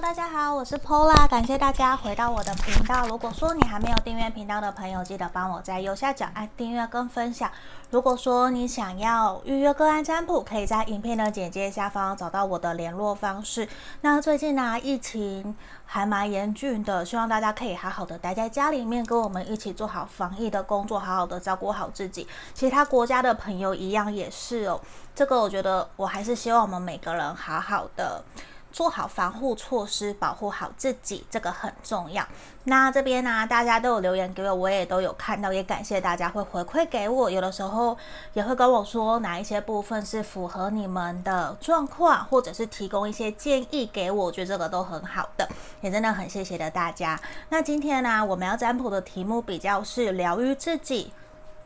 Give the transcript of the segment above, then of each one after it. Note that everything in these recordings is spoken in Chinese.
大家好，我是 Pola，感谢大家回到我的频道。如果说你还没有订阅频道的朋友，记得帮我在右下角按订阅跟分享。如果说你想要预约个案占卜，可以在影片的简介下方找到我的联络方式。那最近呢、疫情还蛮严峻的，希望大家可以好好的待在家里面，跟我们一起做好防疫的工作，好好的照顾好自己。其他国家的朋友一样也是哦。这个我觉得，我还是希望我们每个人好好的。做好防护措施，保护好自己，这个很重要。那这边呢、大家都有留言给我，我也都有看到，也感谢大家会回馈给我。有的时候也会跟我说哪一些部分是符合你们的状况，或者是提供一些建议给我，我觉得这个都很好的，也真的很谢谢的大家。那今天呢，我们要占卜的题目比较是疗愈自己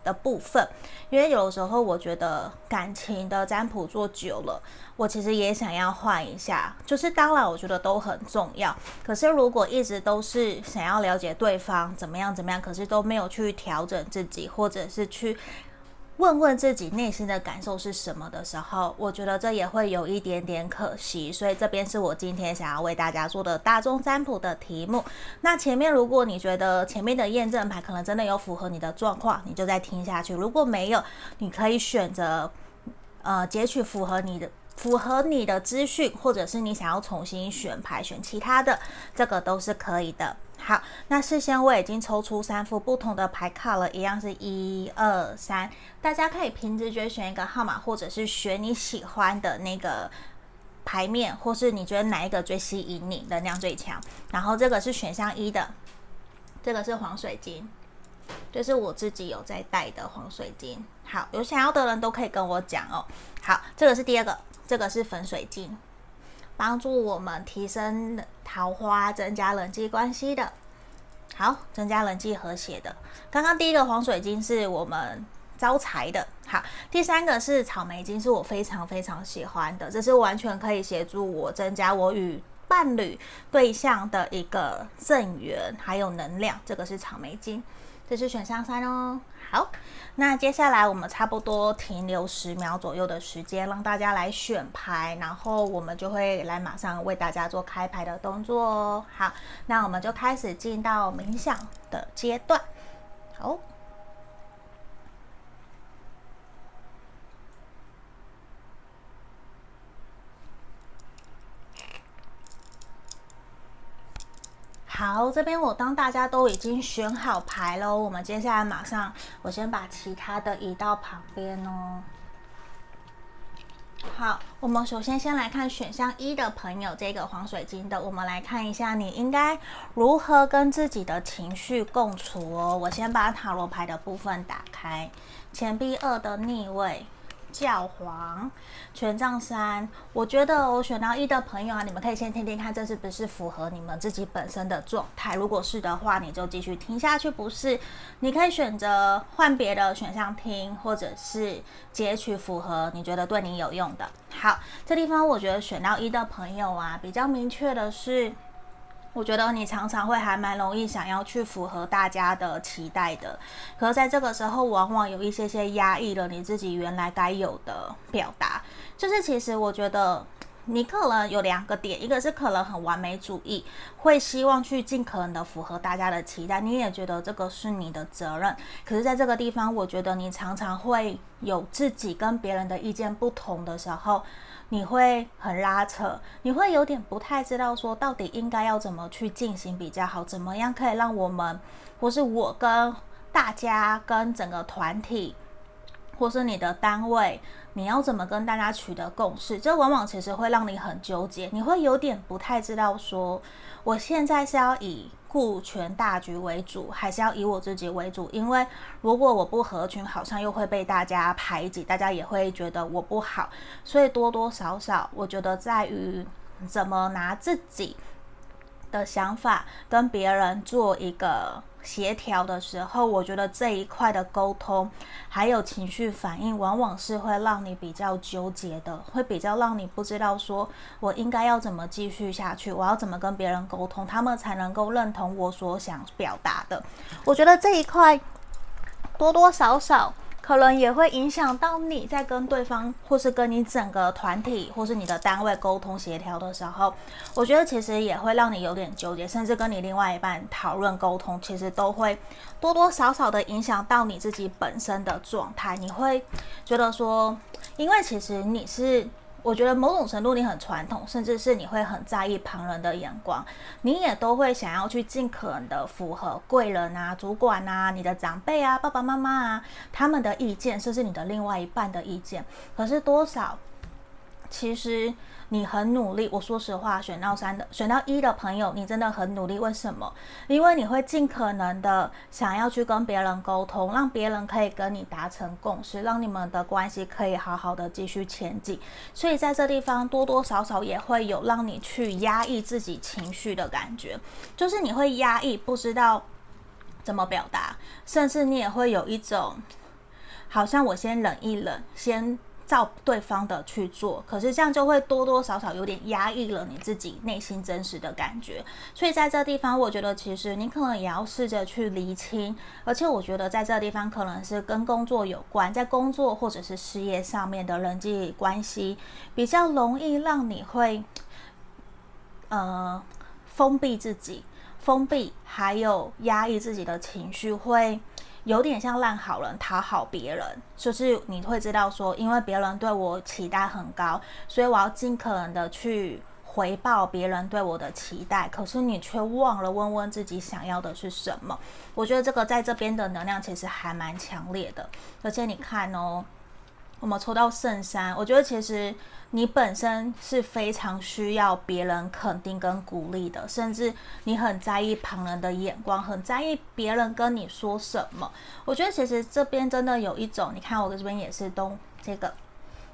的部分，因为有时候我觉得感情的占卜做久了，我其实也想要换一下。就是当然，我觉得都很重要。可是如果一直都是想要了解对方怎么样怎么样，可是都没有去调整自己，或者是去。问问自己内心的感受是什么的时候，我觉得这也会有一点点可惜。所以这边是我今天想要为大家做的大众占卜的题目。那前面如果你觉得前面的验证牌可能真的有符合你的状况，你就再听下去。如果没有，你可以选择呃截取符合你的符合你的资讯，或者是你想要重新选牌选其他的，这个都是可以的。好，那事先我已经抽出三副不同的牌卡了，一样是一二三，大家可以凭直觉选一个号码，或者是选你喜欢的那个牌面，或是你觉得哪一个最吸引你，能量最强。然后这个是选项一的，这个是黄水晶，这是我自己有在戴的黄水晶。好，有想要的人都可以跟我讲哦。好，这个是第二个，这个是粉水晶。帮助我们提升桃花，增加人际关系的，好，增加人际和谐的。刚刚第一个黄水晶是我们招财的，好，第三个是草莓晶，是我非常非常喜欢的，这是完全可以协助我增加我与伴侣对象的一个正缘，还有能量。这个是草莓晶，这是选项三哦。好，那接下来我们差不多停留十秒左右的时间，让大家来选牌，然后我们就会来马上为大家做开牌的动作哦。好，那我们就开始进到冥想的阶段。好。好，这边我当大家都已经选好牌喽，我们接下来马上，我先把其他的移到旁边哦。好，我们首先先来看选项一的朋友，这个黄水晶的，我们来看一下你应该如何跟自己的情绪共处哦。我先把塔罗牌的部分打开，钱币二的逆位。教皇权杖三，我觉得我选到一的朋友啊，你们可以先听听看，这是不是符合你们自己本身的状态？如果是的话，你就继续听下去；不是，你可以选择换别的选项听，或者是截取符合你觉得对你有用的。好，这地方我觉得选到一的朋友啊，比较明确的是。我觉得你常常会还蛮容易想要去符合大家的期待的，可是在这个时候，往往有一些些压抑了你自己原来该有的表达。就是其实我觉得你可能有两个点，一个是可能很完美主义，会希望去尽可能的符合大家的期待，你也觉得这个是你的责任。可是在这个地方，我觉得你常常会有自己跟别人的意见不同的时候。你会很拉扯，你会有点不太知道说到底应该要怎么去进行比较好，怎么样可以让我们，或是我跟大家、跟整个团体，或是你的单位，你要怎么跟大家取得共识？这往往其实会让你很纠结，你会有点不太知道说，我现在是要以。顾全大局为主，还是要以我自己为主？因为如果我不合群，好像又会被大家排挤，大家也会觉得我不好。所以多多少少，我觉得在于怎么拿自己的想法跟别人做一个。协调的时候，我觉得这一块的沟通还有情绪反应，往往是会让你比较纠结的，会比较让你不知道说我应该要怎么继续下去，我要怎么跟别人沟通，他们才能够认同我所想表达的。我觉得这一块多多少少。可能也会影响到你在跟对方，或是跟你整个团体，或是你的单位沟通协调的时候，我觉得其实也会让你有点纠结，甚至跟你另外一半讨论沟通，其实都会多多少少的影响到你自己本身的状态。你会觉得说，因为其实你是。我觉得某种程度你很传统，甚至是你会很在意旁人的眼光，你也都会想要去尽可能的符合贵人啊、主管啊、你的长辈啊、爸爸妈妈啊他们的意见，甚至你的另外一半的意见。可是多少，其实。你很努力，我说实话，选到三的，选到一的朋友，你真的很努力。为什么？因为你会尽可能的想要去跟别人沟通，让别人可以跟你达成共识，让你们的关系可以好好的继续前进。所以在这地方多多少少也会有让你去压抑自己情绪的感觉，就是你会压抑，不知道怎么表达，甚至你也会有一种好像我先忍一忍，先。照对方的去做，可是这样就会多多少少有点压抑了你自己内心真实的感觉。所以在这地方，我觉得其实你可能也要试着去厘清。而且我觉得在这地方可能是跟工作有关，在工作或者是事业上面的人际关系，比较容易让你会呃封闭自己，封闭还有压抑自己的情绪会。有点像烂好人讨好别人，就是你会知道说，因为别人对我期待很高，所以我要尽可能的去回报别人对我的期待。可是你却忘了问问自己想要的是什么。我觉得这个在这边的能量其实还蛮强烈的，而且你看哦。我们抽到圣山，我觉得其实你本身是非常需要别人肯定跟鼓励的，甚至你很在意旁人的眼光，很在意别人跟你说什么。我觉得其实这边真的有一种，你看我这边也是东这个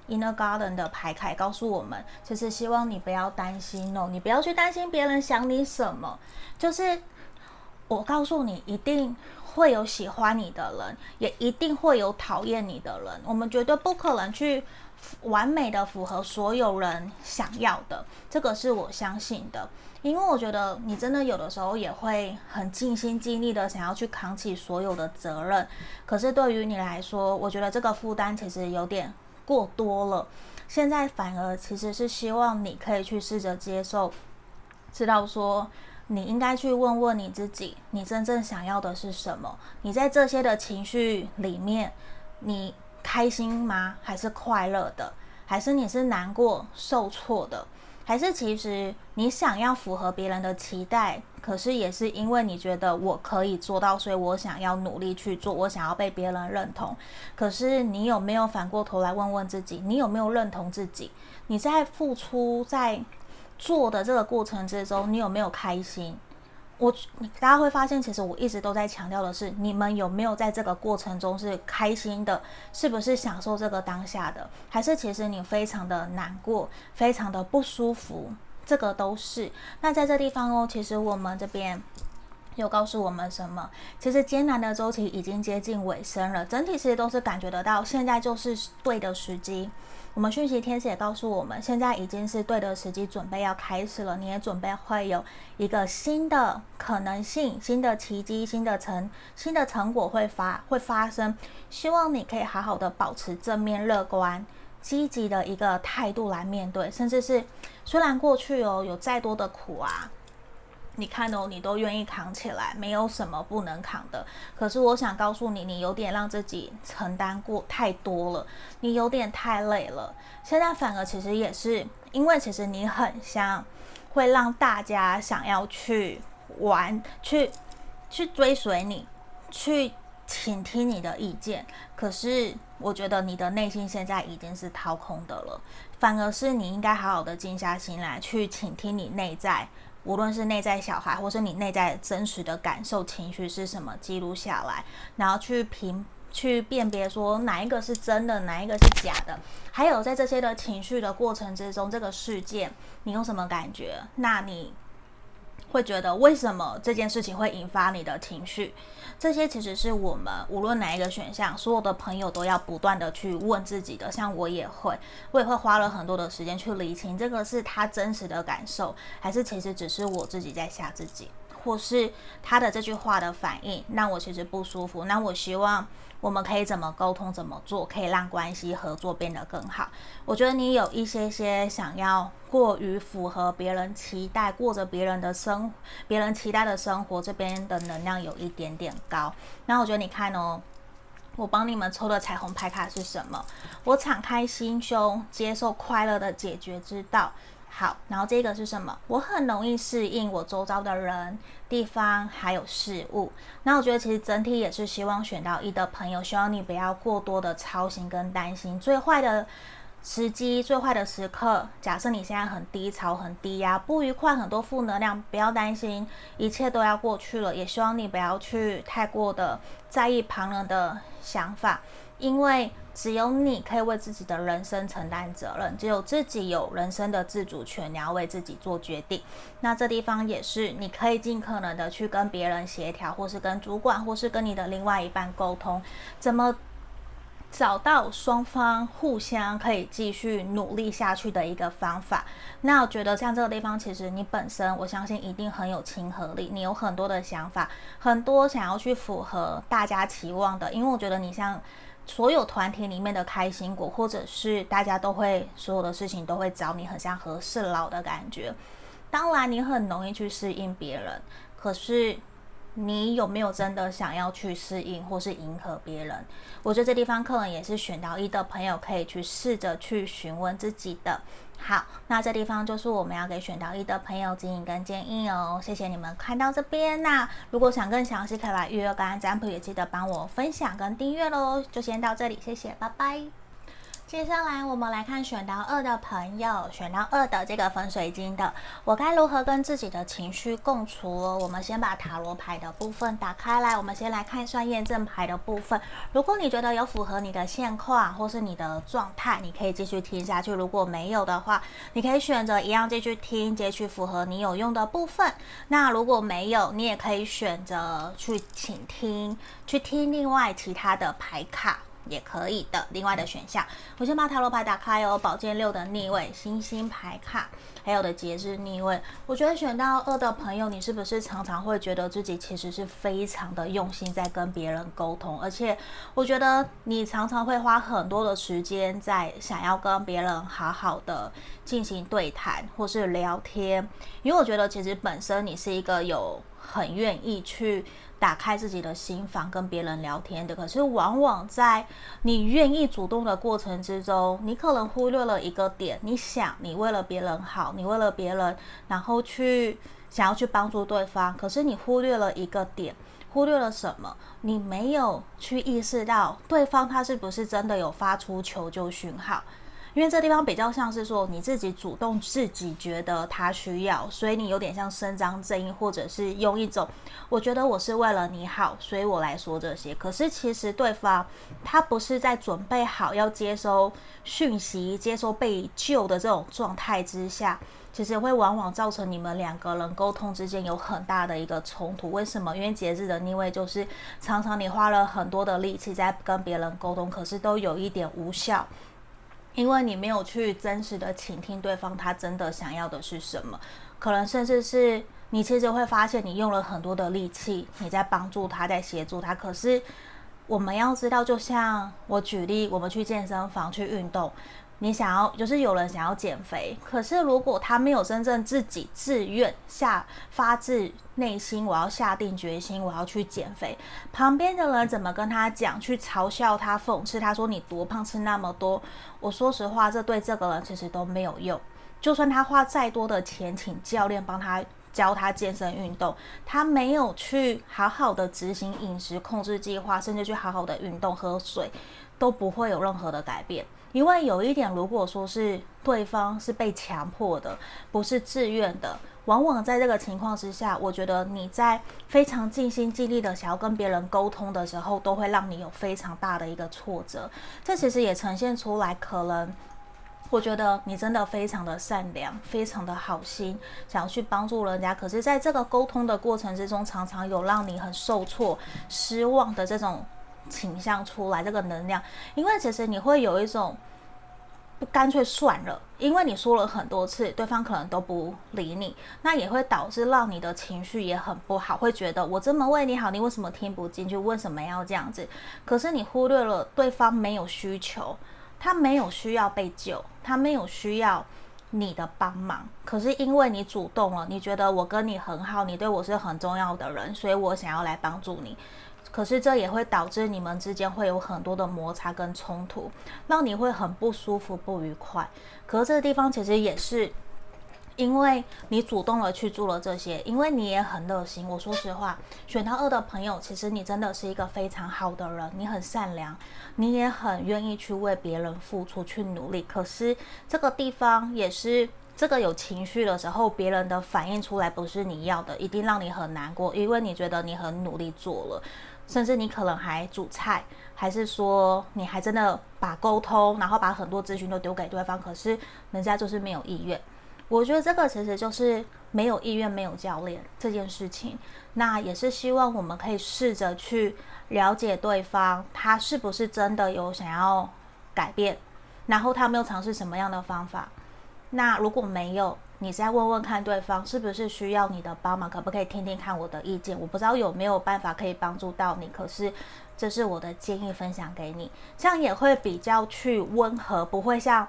Inner Garden 的牌卡告诉我们，其实希望你不要担心哦，你不要去担心别人想你什么，就是我告诉你一定。会有喜欢你的人，也一定会有讨厌你的人。我们绝对不可能去完美的符合所有人想要的，这个是我相信的。因为我觉得你真的有的时候也会很尽心尽力的想要去扛起所有的责任，可是对于你来说，我觉得这个负担其实有点过多了。现在反而其实是希望你可以去试着接受，知道说。你应该去问问你自己，你真正想要的是什么？你在这些的情绪里面，你开心吗？还是快乐的？还是你是难过、受挫的？还是其实你想要符合别人的期待，可是也是因为你觉得我可以做到，所以我想要努力去做，我想要被别人认同。可是你有没有反过头来问问自己，你有没有认同自己？你在付出，在做的这个过程之中，你有没有开心？我，大家会发现，其实我一直都在强调的是，你们有没有在这个过程中是开心的？是不是享受这个当下的？还是其实你非常的难过，非常的不舒服？这个都是。那在这地方哦，其实我们这边又告诉我们什么？其实艰难的周期已经接近尾声了，整体其实都是感觉得到，现在就是对的时机。我们讯息天使也告诉我们，现在已经是对的时机，准备要开始了。你也准备会有一个新的可能性、新的奇迹、新的成、新的成果会发会发生。希望你可以好好的保持正面、乐观、积极的一个态度来面对，甚至是虽然过去哦有再多的苦啊。你看哦，你都愿意扛起来，没有什么不能扛的。可是我想告诉你，你有点让自己承担过太多了，你有点太累了。现在反而其实也是因为，其实你很像会让大家想要去玩，去去追随你，去倾听你的意见。可是我觉得你的内心现在已经是掏空的了，反而是你应该好好的静下心来，去倾听你内在。无论是内在小孩，或是你内在真实的感受、情绪是什么，记录下来，然后去评、去辨别，说哪一个是真的，哪一个是假的。还有在这些的情绪的过程之中，这个事件你有什么感觉？那你会觉得为什么这件事情会引发你的情绪？这些其实是我们无论哪一个选项，所有的朋友都要不断的去问自己的。像我也会，我也会花了很多的时间去理清，这个是他真实的感受，还是其实只是我自己在吓自己，或是他的这句话的反应让我其实不舒服。那我希望我们可以怎么沟通，怎么做，可以让关系合作变得更好。我觉得你有一些些想要过于符合别人期待，过着别人的生，别人期待的生活，这边的能量有一点点高。那我觉得你看哦。我帮你们抽的彩虹牌卡是什么？我敞开心胸，接受快乐的解决之道。好，然后这个是什么？我很容易适应我周遭的人、地方还有事物。那我觉得其实整体也是希望选到一的朋友，希望你不要过多的操心跟担心。最坏的时机，最坏的时刻，假设你现在很低潮、很低压、不愉快、很多负能量，不要担心，一切都要过去了。也希望你不要去太过的在意旁人的想法，因为只有你可以为自己的人生承担责任，只有自己有人生的自主权，你要为自己做决定。那这地方也是你可以尽可能的去跟别人协调，或是跟主管，或是跟你的另外一半沟通，怎么找到双方互相可以继续努力下去的一个方法。那我觉得像这个地方，其实你本身我相信一定很有亲和力，你有很多的想法，很多想要去符合大家期望的。因为我觉得你像所有团体里面的开心果，或者是大家都会所有的事情都会找你，很像和事佬的感觉。当然你很容易去适应别人，可是。你有没有真的想要去适应或是迎合别人？我觉得这地方可能也是选到一的朋友可以去试着去询问自己的。好，那这地方就是我们要给选到一的朋友指引跟建议哦。谢谢你们看到这边。那如果想更详细，可以来预约个案占卜，也记得帮我分享跟订阅喽。就先到这里，谢谢，拜拜。接下来我们来看选到二的朋友，选到二的这个粉水晶的，我该如何跟自己的情绪共处？我们先把塔罗牌的部分打开来，我们先来看一下验证牌的部分。如果你觉得有符合你的现况或是你的状态，你可以继续听下去；如果没有的话，你可以选择一样继续听，截取符合你有用的部分。那如果没有，你也可以选择去倾听，去听另外其他的牌卡。也可以的，另外的选项，我先把塔罗牌打开哦。宝剑六的逆位，星星牌卡，还有的节制逆位。我觉得选到二的朋友，你是不是常常会觉得自己其实是非常的用心在跟别人沟通？而且我觉得你常常会花很多的时间在想要跟别人好好的进行对谈或是聊天，因为我觉得其实本身你是一个有很愿意去。打开自己的心房跟别人聊天的，可是往往在你愿意主动的过程之中，你可能忽略了一个点。你想，你为了别人好，你为了别人，然后去想要去帮助对方，可是你忽略了一个点，忽略了什么？你没有去意识到对方他是不是真的有发出求救讯号。因为这地方比较像是说你自己主动自己觉得他需要，所以你有点像伸张正义，或者是用一种我觉得我是为了你好，所以我来说这些。可是其实对方他不是在准备好要接收讯息、接收被救的这种状态之下，其实会往往造成你们两个人沟通之间有很大的一个冲突。为什么？因为节日的逆位就是常常你花了很多的力气在跟别人沟通，可是都有一点无效。因为你没有去真实的倾听对方，他真的想要的是什么？可能甚至是你其实会发现，你用了很多的力气，你在帮助他，在协助他。可是我们要知道，就像我举例，我们去健身房去运动。你想要，就是有人想要减肥，可是如果他没有真正自己自愿下发自内心，我要下定决心，我要去减肥，旁边的人怎么跟他讲，去嘲笑他、讽刺他说你多胖，吃那么多，我说实话，这对这个人其实都没有用。就算他花再多的钱请教练帮他教他健身运动，他没有去好好的执行饮食控制计划，甚至去好好的运动、喝水，都不会有任何的改变。因为有一点，如果说是对方是被强迫的，不是自愿的，往往在这个情况之下，我觉得你在非常尽心尽力的想要跟别人沟通的时候，都会让你有非常大的一个挫折。这其实也呈现出来，可能我觉得你真的非常的善良，非常的好心，想要去帮助人家。可是，在这个沟通的过程之中，常常有让你很受挫、失望的这种倾向出来，这个能量，因为其实你会有一种。不干脆算了，因为你说了很多次，对方可能都不理你，那也会导致让你的情绪也很不好，会觉得我这么为你好，你为什么听不进去？为什么要这样子？可是你忽略了对方没有需求，他没有需要被救，他没有需要你的帮忙。可是因为你主动了，你觉得我跟你很好，你对我是很重要的人，所以我想要来帮助你。可是这也会导致你们之间会有很多的摩擦跟冲突，让你会很不舒服、不愉快。可是这个地方其实也是因为你主动的去做了这些，因为你也很热心。我说实话，选到二的朋友，其实你真的是一个非常好的人，你很善良，你也很愿意去为别人付出、去努力。可是这个地方也是这个有情绪的时候，别人的反应出来不是你要的，一定让你很难过，因为你觉得你很努力做了。甚至你可能还煮菜，还是说你还真的把沟通，然后把很多资讯都丢给对方，可是人家就是没有意愿。我觉得这个其实就是没有意愿、没有教练这件事情。那也是希望我们可以试着去了解对方，他是不是真的有想要改变，然后他没有尝试什么样的方法。那如果没有，你再问问看对方是不是需要你的帮忙，可不可以听听看我的意见？我不知道有没有办法可以帮助到你，可是这是我的建议，分享给你，这样也会比较去温和，不会像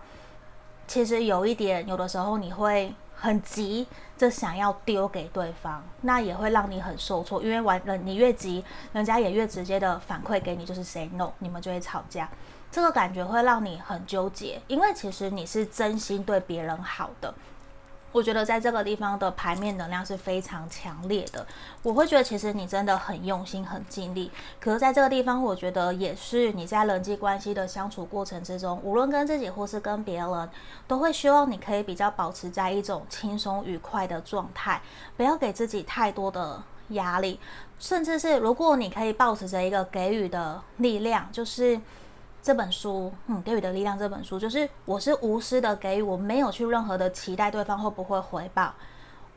其实有一点，有的时候你会很急，就想要丢给对方，那也会让你很受挫，因为完了你越急，人家也越直接的反馈给你，就是 say no，你们就会吵架，这个感觉会让你很纠结，因为其实你是真心对别人好的。我觉得在这个地方的牌面能量是非常强烈的，我会觉得其实你真的很用心、很尽力。可是在这个地方，我觉得也是你在人际关系的相处过程之中，无论跟自己或是跟别人，都会希望你可以比较保持在一种轻松愉快的状态，不要给自己太多的压力，甚至是如果你可以保持着一个给予的力量，就是。这本书，嗯，给予的力量。这本书就是，我是无私的给予，我没有去任何的期待对方会不会回报。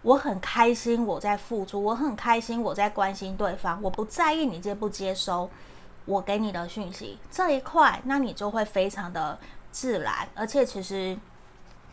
我很开心我在付出，我很开心我在关心对方，我不在意你接不接收我给你的讯息这一块，那你就会非常的自然。而且其实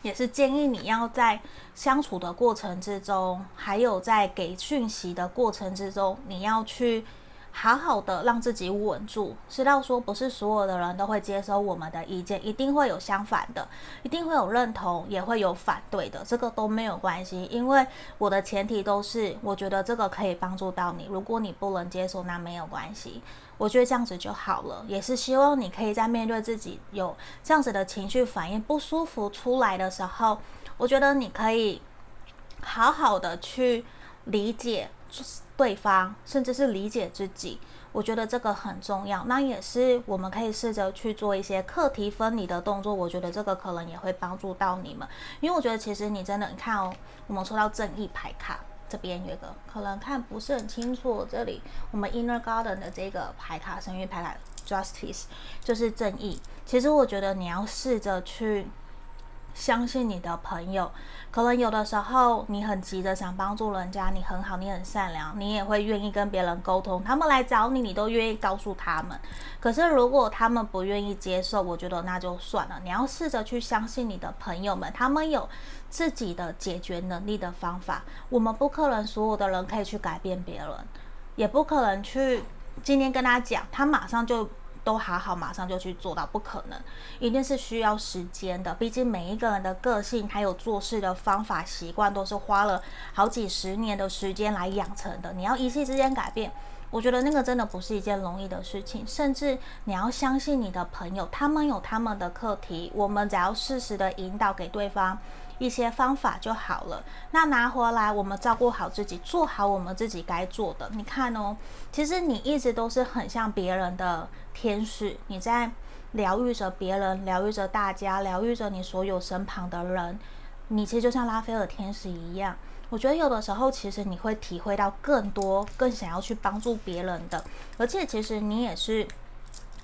也是建议你要在相处的过程之中，还有在给讯息的过程之中，你要去。好好的让自己稳住，知道说不是所有的人都会接受我们的意见，一定会有相反的，一定会有认同，也会有反对的，这个都没有关系，因为我的前提都是我觉得这个可以帮助到你，如果你不能接受，那没有关系，我觉得这样子就好了，也是希望你可以在面对自己有这样子的情绪反应不舒服出来的时候，我觉得你可以好好的去理解。对方，甚至是理解自己，我觉得这个很重要。那也是我们可以试着去做一些课题分离的动作。我觉得这个可能也会帮助到你们，因为我觉得其实你真的，你看哦，我们抽到正义牌卡，这边有一个可能看不是很清楚。这里我们 Inner Garden 的这个牌卡，生育牌卡 Justice 就是正义。其实我觉得你要试着去。相信你的朋友，可能有的时候你很急着想帮助人家，你很好，你很善良，你也会愿意跟别人沟通。他们来找你，你都愿意告诉他们。可是如果他们不愿意接受，我觉得那就算了。你要试着去相信你的朋友们，他们有自己的解决能力的方法。我们不可能所有的人可以去改变别人，也不可能去今天跟他讲，他马上就。都好好，马上就去做到，不可能，一定是需要时间的。毕竟每一个人的个性，还有做事的方法、习惯，都是花了好几十年的时间来养成的。你要一夕之间改变，我觉得那个真的不是一件容易的事情。甚至你要相信你的朋友，他们有他们的课题，我们只要适时的引导给对方。一些方法就好了。那拿回来，我们照顾好自己，做好我们自己该做的。你看哦，其实你一直都是很像别人的天使，你在疗愈着别人，疗愈着大家，疗愈着你所有身旁的人。你其实就像拉斐尔天使一样。我觉得有的时候，其实你会体会到更多，更想要去帮助别人的，而且其实你也是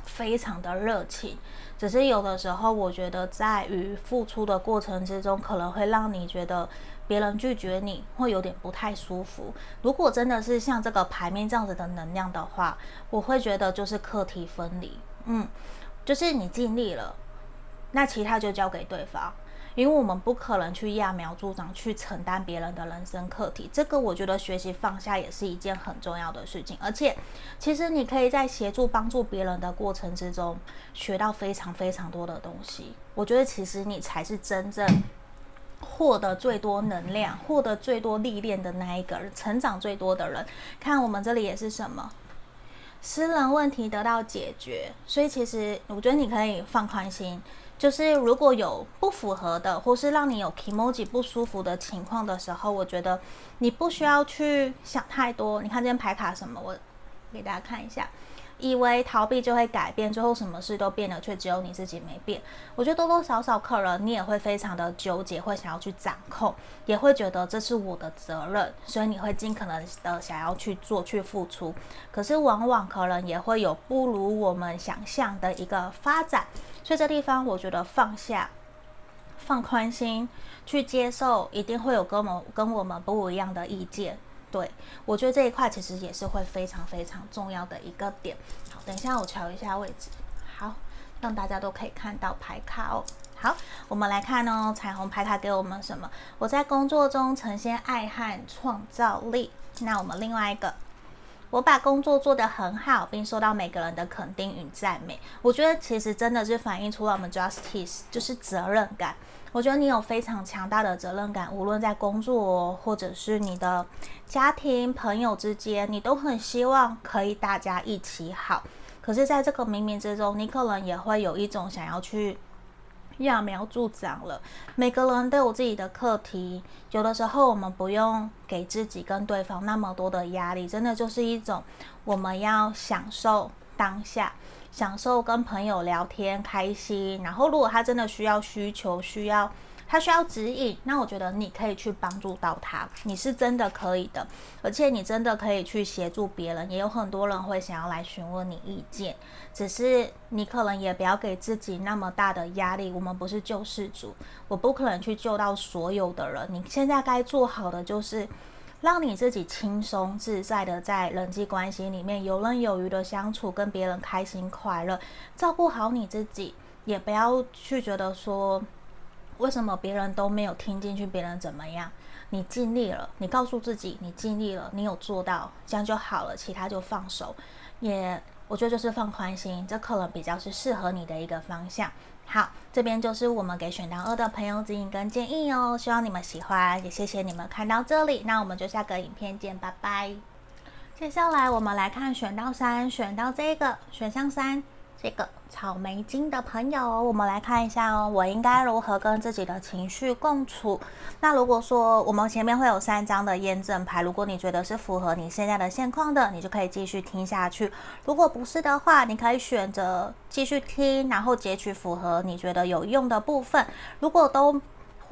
非常的热情。只是有的时候，我觉得在于付出的过程之中，可能会让你觉得别人拒绝你会有点不太舒服。如果真的是像这个牌面这样子的能量的话，我会觉得就是课题分离，嗯，就是你尽力了，那其他就交给对方。因为我们不可能去揠苗助长，去承担别人的人生课题。这个我觉得学习放下也是一件很重要的事情。而且，其实你可以在协助帮助别人的过程之中，学到非常非常多的东西。我觉得其实你才是真正获得最多能量、获得最多历练的那一个人，成长最多的人。看我们这里也是什么？私人问题得到解决。所以其实我觉得你可以放宽心。就是如果有不符合的，或是让你有 kimoji 不舒服的情况的时候，我觉得你不需要去想太多。你看这边牌卡什么？我给大家看一下。以为逃避就会改变，最后什么事都变了，却只有你自己没变。我觉得多多少少可能你也会非常的纠结，会想要去掌控，也会觉得这是我的责任，所以你会尽可能的想要去做、去付出。可是往往可能也会有不如我们想象的一个发展，所以这地方我觉得放下、放宽心，去接受，一定会有跟我们跟我们不一样的意见。对，我觉得这一块其实也是会非常非常重要的一个点。好，等一下我调一下位置，好，让大家都可以看到牌卡哦。好，我们来看哦，彩虹牌卡给我们什么？我在工作中呈现爱和创造力。那我们另外一个，我把工作做得很好，并受到每个人的肯定与赞美。我觉得其实真的是反映出了我们 justice，就是责任感。我觉得你有非常强大的责任感，无论在工作或者是你的家庭、朋友之间，你都很希望可以大家一起好。可是，在这个冥冥之中，你可能也会有一种想要去揠苗助长了。每个人都有自己的课题，有的时候我们不用给自己跟对方那么多的压力，真的就是一种我们要享受当下。享受跟朋友聊天开心，然后如果他真的需要需求需要他需要指引，那我觉得你可以去帮助到他，你是真的可以的，而且你真的可以去协助别人，也有很多人会想要来询问你意见，只是你可能也不要给自己那么大的压力。我们不是救世主，我不可能去救到所有的人，你现在该做好的就是。让你自己轻松自在的在人际关系里面游刃有余的相处，跟别人开心快乐，照顾好你自己，也不要去觉得说为什么别人都没有听进去，别人怎么样？你尽力了，你告诉自己你尽力了，你有做到，这样就好了，其他就放手。也我觉得就是放宽心，这可能比较是适合你的一个方向。好，这边就是我们给选到二的朋友指引跟建议哦，希望你们喜欢，也谢谢你们看到这里，那我们就下个影片见，拜拜。接下来我们来看选到三，选到这个选项三。这个草莓金的朋友，我们来看一下哦。我应该如何跟自己的情绪共处？那如果说我们前面会有三张的验证牌，如果你觉得是符合你现在的现况的，你就可以继续听下去；如果不是的话，你可以选择继续听，然后截取符合你觉得有用的部分。如果都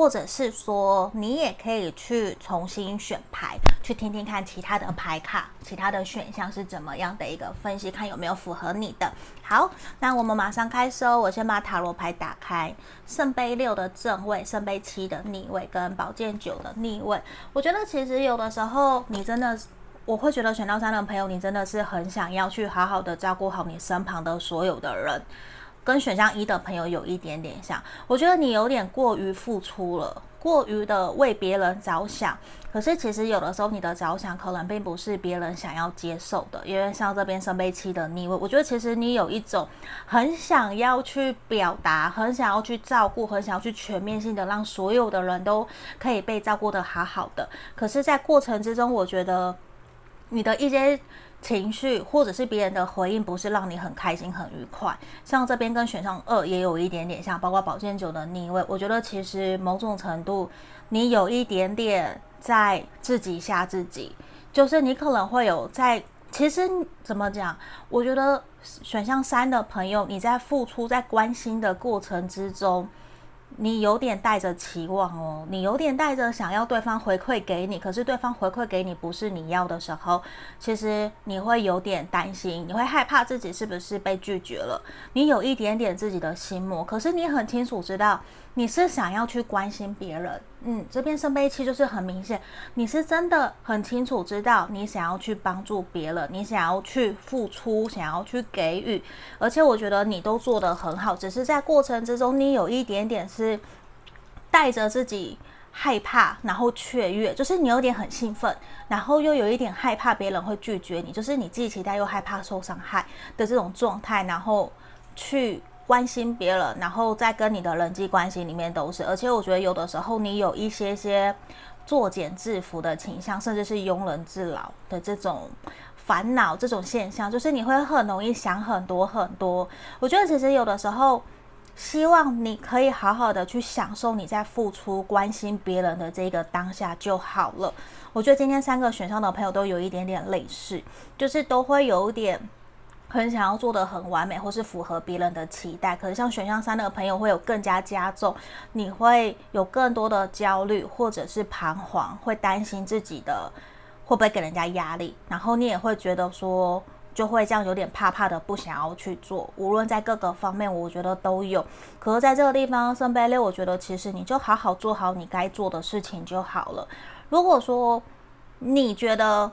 或者是说，你也可以去重新选牌，去听听看其他的牌卡，其他的选项是怎么样的一个分析，看有没有符合你的。好，那我们马上开始哦。我先把塔罗牌打开，圣杯六的正位，圣杯七的逆位，跟宝剑九的逆位。我觉得其实有的时候，你真的，我会觉得选到三的朋友，你真的是很想要去好好的照顾好你身旁的所有的人。跟选项一的朋友有一点点像，我觉得你有点过于付出了，过于的为别人着想。可是其实有的时候你的着想可能并不是别人想要接受的，因为像这边圣杯七的逆位，我觉得其实你有一种很想要去表达，很想要去照顾，很想要去全面性的让所有的人都可以被照顾的好好的。可是，在过程之中，我觉得你的一些。情绪或者是别人的回应，不是让你很开心很愉快。像这边跟选项二也有一点点像，包括宝剑九的逆位。我觉得其实某种程度，你有一点点在自己吓自己，就是你可能会有在。其实怎么讲？我觉得选项三的朋友，你在付出、在关心的过程之中。你有点带着期望哦，你有点带着想要对方回馈给你，可是对方回馈给你不是你要的时候，其实你会有点担心，你会害怕自己是不是被拒绝了，你有一点点自己的心魔，可是你很清楚知道你是想要去关心别人，嗯，这边圣杯七就是很明显，你是真的很清楚知道你想要去帮助别人，你想要去付出，想要去给予，而且我觉得你都做得很好，只是在过程之中你有一点点是带着自己害怕，然后雀跃，就是你有点很兴奋，然后又有一点害怕别人会拒绝你，就是你既期待又害怕受伤害的这种状态，然后去。关心别人，然后在跟你的人际关系里面都是，而且我觉得有的时候你有一些些作茧自缚的倾向，甚至是庸人自扰的这种烦恼，这种现象，就是你会很容易想很多很多。我觉得其实有的时候，希望你可以好好的去享受你在付出、关心别人的这个当下就好了。我觉得今天三个选项的朋友都有一点点类似，就是都会有点。很想要做得很完美，或是符合别人的期待，可是像选项三的朋友会有更加加重，你会有更多的焦虑，或者是彷徨，会担心自己的会不会给人家压力，然后你也会觉得说，就会这样有点怕怕的，不想要去做。无论在各个方面，我觉得都有。可是在这个地方，圣杯六，我觉得其实你就好好做好你该做的事情就好了。如果说你觉得，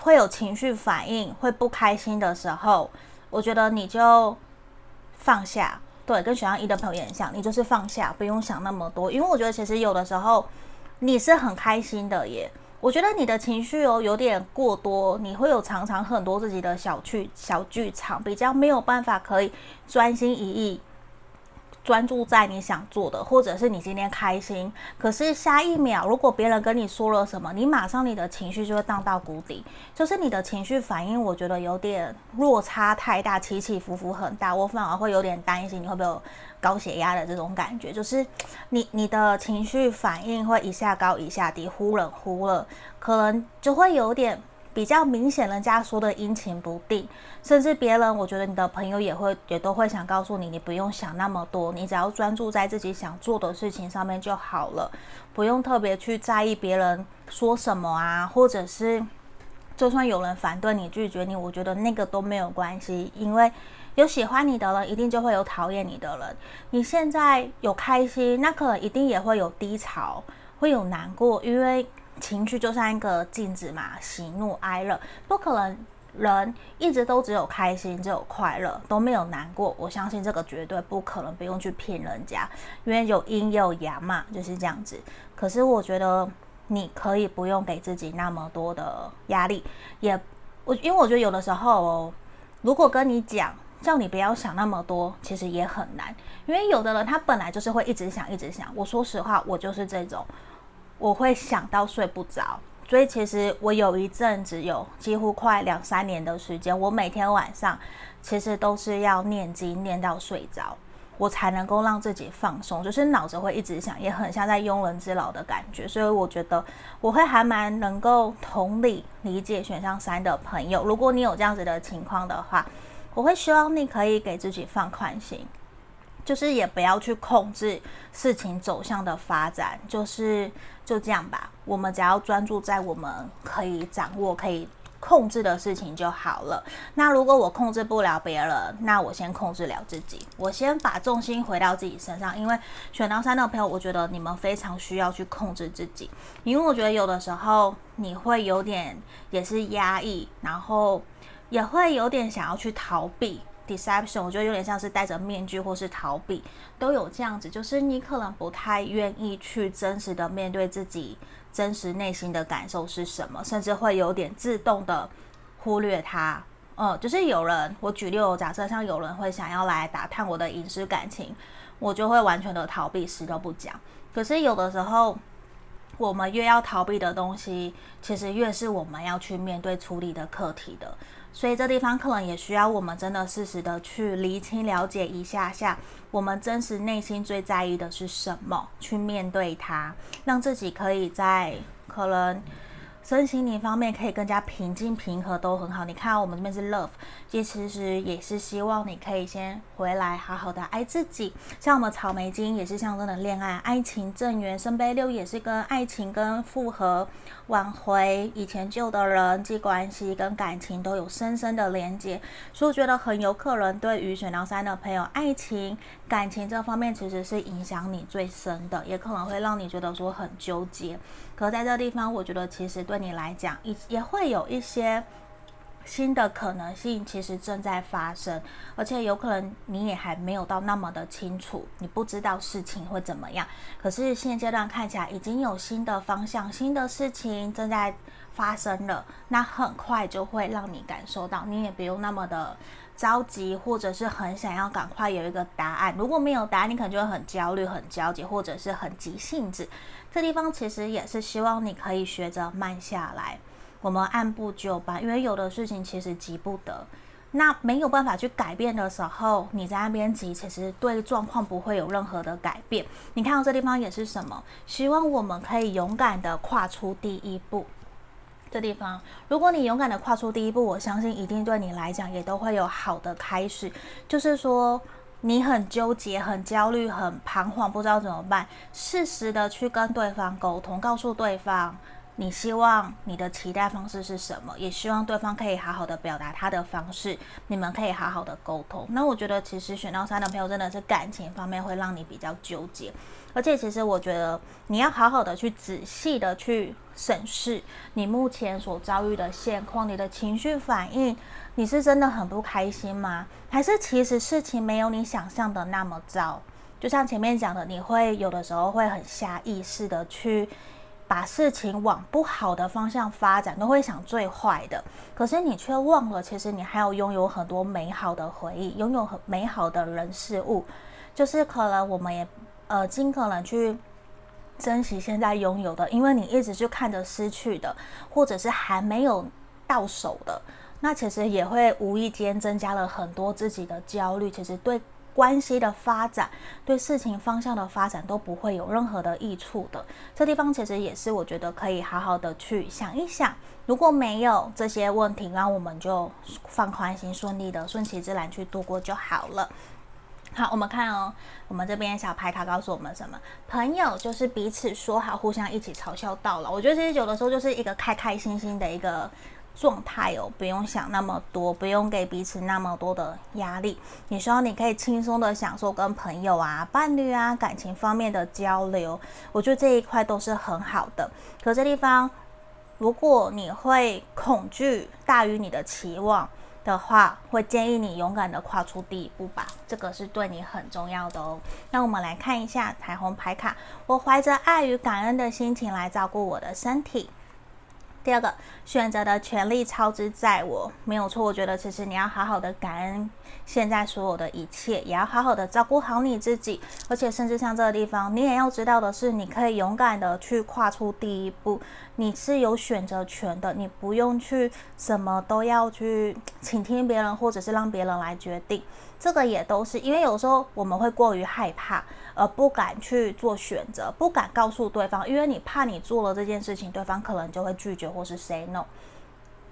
会有情绪反应，会不开心的时候，我觉得你就放下。对，跟选项一的朋友也很像，你就是放下，不用想那么多。因为我觉得其实有的时候你是很开心的耶。我觉得你的情绪哦有点过多，你会有常常很多自己的小剧小剧场，比较没有办法可以专心一意。专注在你想做的，或者是你今天开心，可是下一秒如果别人跟你说了什么，你马上你的情绪就会荡到谷底，就是你的情绪反应，我觉得有点落差太大，起起伏伏很大，我反而会有点担心你会不会有高血压的这种感觉，就是你你的情绪反应会一下高一下低，忽冷忽热，可能就会有点。比较明显，人家说的阴晴不定，甚至别人，我觉得你的朋友也会也都会想告诉你，你不用想那么多，你只要专注在自己想做的事情上面就好了，不用特别去在意别人说什么啊，或者是就算有人反对你、拒绝你，我觉得那个都没有关系，因为有喜欢你的人，一定就会有讨厌你的人。你现在有开心，那可能一定也会有低潮，会有难过，因为。情绪就像一个镜子嘛，喜怒哀乐，不可能人一直都只有开心，只有快乐，都没有难过。我相信这个绝对不可能，不用去骗人家，因为有阴有阳嘛，就是这样子。可是我觉得你可以不用给自己那么多的压力，也我因为我觉得有的时候，如果跟你讲叫你不要想那么多，其实也很难，因为有的人他本来就是会一直想，一直想。我说实话，我就是这种。我会想到睡不着，所以其实我有一阵子有几乎快两三年的时间，我每天晚上其实都是要念经念到睡着，我才能够让自己放松，就是脑子会一直想，也很像在庸人自扰的感觉。所以我觉得我会还蛮能够同理理解选项三的朋友，如果你有这样子的情况的话，我会希望你可以给自己放宽心。就是也不要去控制事情走向的发展，就是就这样吧。我们只要专注在我们可以掌握、可以控制的事情就好了。那如果我控制不了别人，那我先控制了自己。我先把重心回到自己身上，因为选到三的朋友，我觉得你们非常需要去控制自己，因为我觉得有的时候你会有点也是压抑，然后也会有点想要去逃避。Deception，我觉得有点像是戴着面具或是逃避，都有这样子。就是你可能不太愿意去真实的面对自己真实内心的感受是什么，甚至会有点自动的忽略它。嗯，就是有人，我举例，假设像有人会想要来打探我的隐私感情，我就会完全的逃避，死都不讲。可是有的时候，我们越要逃避的东西，其实越是我们要去面对处理的课题的。所以这地方可能也需要我们真的适时的去厘清、了解一下下，我们真实内心最在意的是什么，去面对它，让自己可以在可能身心灵方面可以更加平静平和都很好。你看我们这边是 love，其实也是希望你可以先回来好好的爱自己。像我们草莓金也是象征的恋爱、爱情正缘，圣杯六也是跟爱情跟复合、挽回以前旧的人际关系跟感情都有深深的连接，所以我觉得很有可能对于选到三的朋友，爱情感情这方面其实是影响你最深的，也可能会让你觉得说很纠结。可在这个地方，我觉得其实对你来讲，也也会有一些新的可能性，其实正在发生，而且有可能你也还没有到那么的清楚，你不知道事情会怎么样。可是现阶段看起来已经有新的方向，新的事情正在发生了，那很快就会让你感受到，你也不用那么的着急，或者是很想要赶快有一个答案。如果没有答案，你可能就会很焦虑、很焦急，或者是很急性子。这地方其实也是希望你可以学着慢下来，我们按部就班，因为有的事情其实急不得。那没有办法去改变的时候，你在那边急，其实对状况不会有任何的改变。你看到这地方也是什么？希望我们可以勇敢的跨出第一步。这地方，如果你勇敢的跨出第一步，我相信一定对你来讲也都会有好的开始。就是说。你很纠结、很焦虑、很彷徨，不知道怎么办。适时的去跟对方沟通，告诉对方你希望你的期待方式是什么，也希望对方可以好好的表达他的方式，你们可以好好的沟通。那我觉得，其实选到三的朋友真的是感情方面会让你比较纠结。而且，其实我觉得你要好好的去仔细的去审视你目前所遭遇的现况，你的情绪反应，你是真的很不开心吗？还是其实事情没有你想象的那么糟？就像前面讲的，你会有的时候会很下意识的去把事情往不好的方向发展，都会想最坏的，可是你却忘了，其实你还要拥有很多美好的回忆，拥有很美好的人事物，就是可能我们也。呃，尽可能去珍惜现在拥有的，因为你一直去看着失去的，或者是还没有到手的，那其实也会无意间增加了很多自己的焦虑。其实对关系的发展，对事情方向的发展都不会有任何的益处的。这地方其实也是我觉得可以好好的去想一想，如果没有这些问题，那我们就放宽心，顺利的顺其自然去度过就好了。好，我们看哦，我们这边小牌卡告诉我们什么？朋友就是彼此说好，互相一起嘲笑到老。我觉得其实有的时候就是一个开开心心的一个状态哦，不用想那么多，不用给彼此那么多的压力。你说你可以轻松的享受跟朋友啊、伴侣啊、感情方面的交流，我觉得这一块都是很好的。可这地方，如果你会恐惧大于你的期望。的话，会建议你勇敢的跨出第一步吧，这个是对你很重要的哦。那我们来看一下彩虹牌卡，我怀着爱与感恩的心情来照顾我的身体。第二个选择的权利超之在我，没有错。我觉得其实你要好好的感恩现在所有的一切，也要好好的照顾好你自己。而且甚至像这个地方，你也要知道的是，你可以勇敢的去跨出第一步，你是有选择权的，你不用去什么都要去倾听别人，或者是让别人来决定。这个也都是因为有时候我们会过于害怕。而不敢去做选择，不敢告诉对方，因为你怕你做了这件事情，对方可能就会拒绝或是 say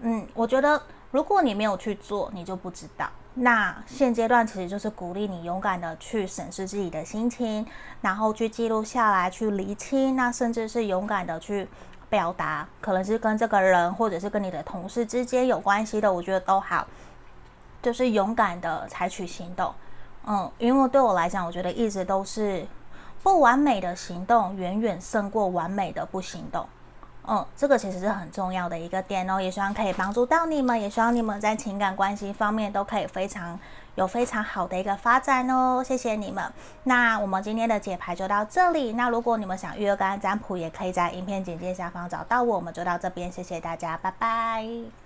嗯，我觉得如果你没有去做，你就不知道。那现阶段其实就是鼓励你勇敢的去审视自己的心情，然后去记录下来，去厘清，那甚至是勇敢的去表达，可能是跟这个人或者是跟你的同事之间有关系的，我觉得都好，就是勇敢的采取行动。嗯，因为对我来讲，我觉得一直都是不完美的行动远远胜过完美的不行动。嗯，这个其实是很重要的一个点哦，也希望可以帮助到你们，也希望你们在情感关系方面都可以非常有非常好的一个发展哦。谢谢你们。那我们今天的解牌就到这里。那如果你们想预约个案占卜，也可以在影片简介下方找到我。我们就到这边，谢谢大家，拜拜。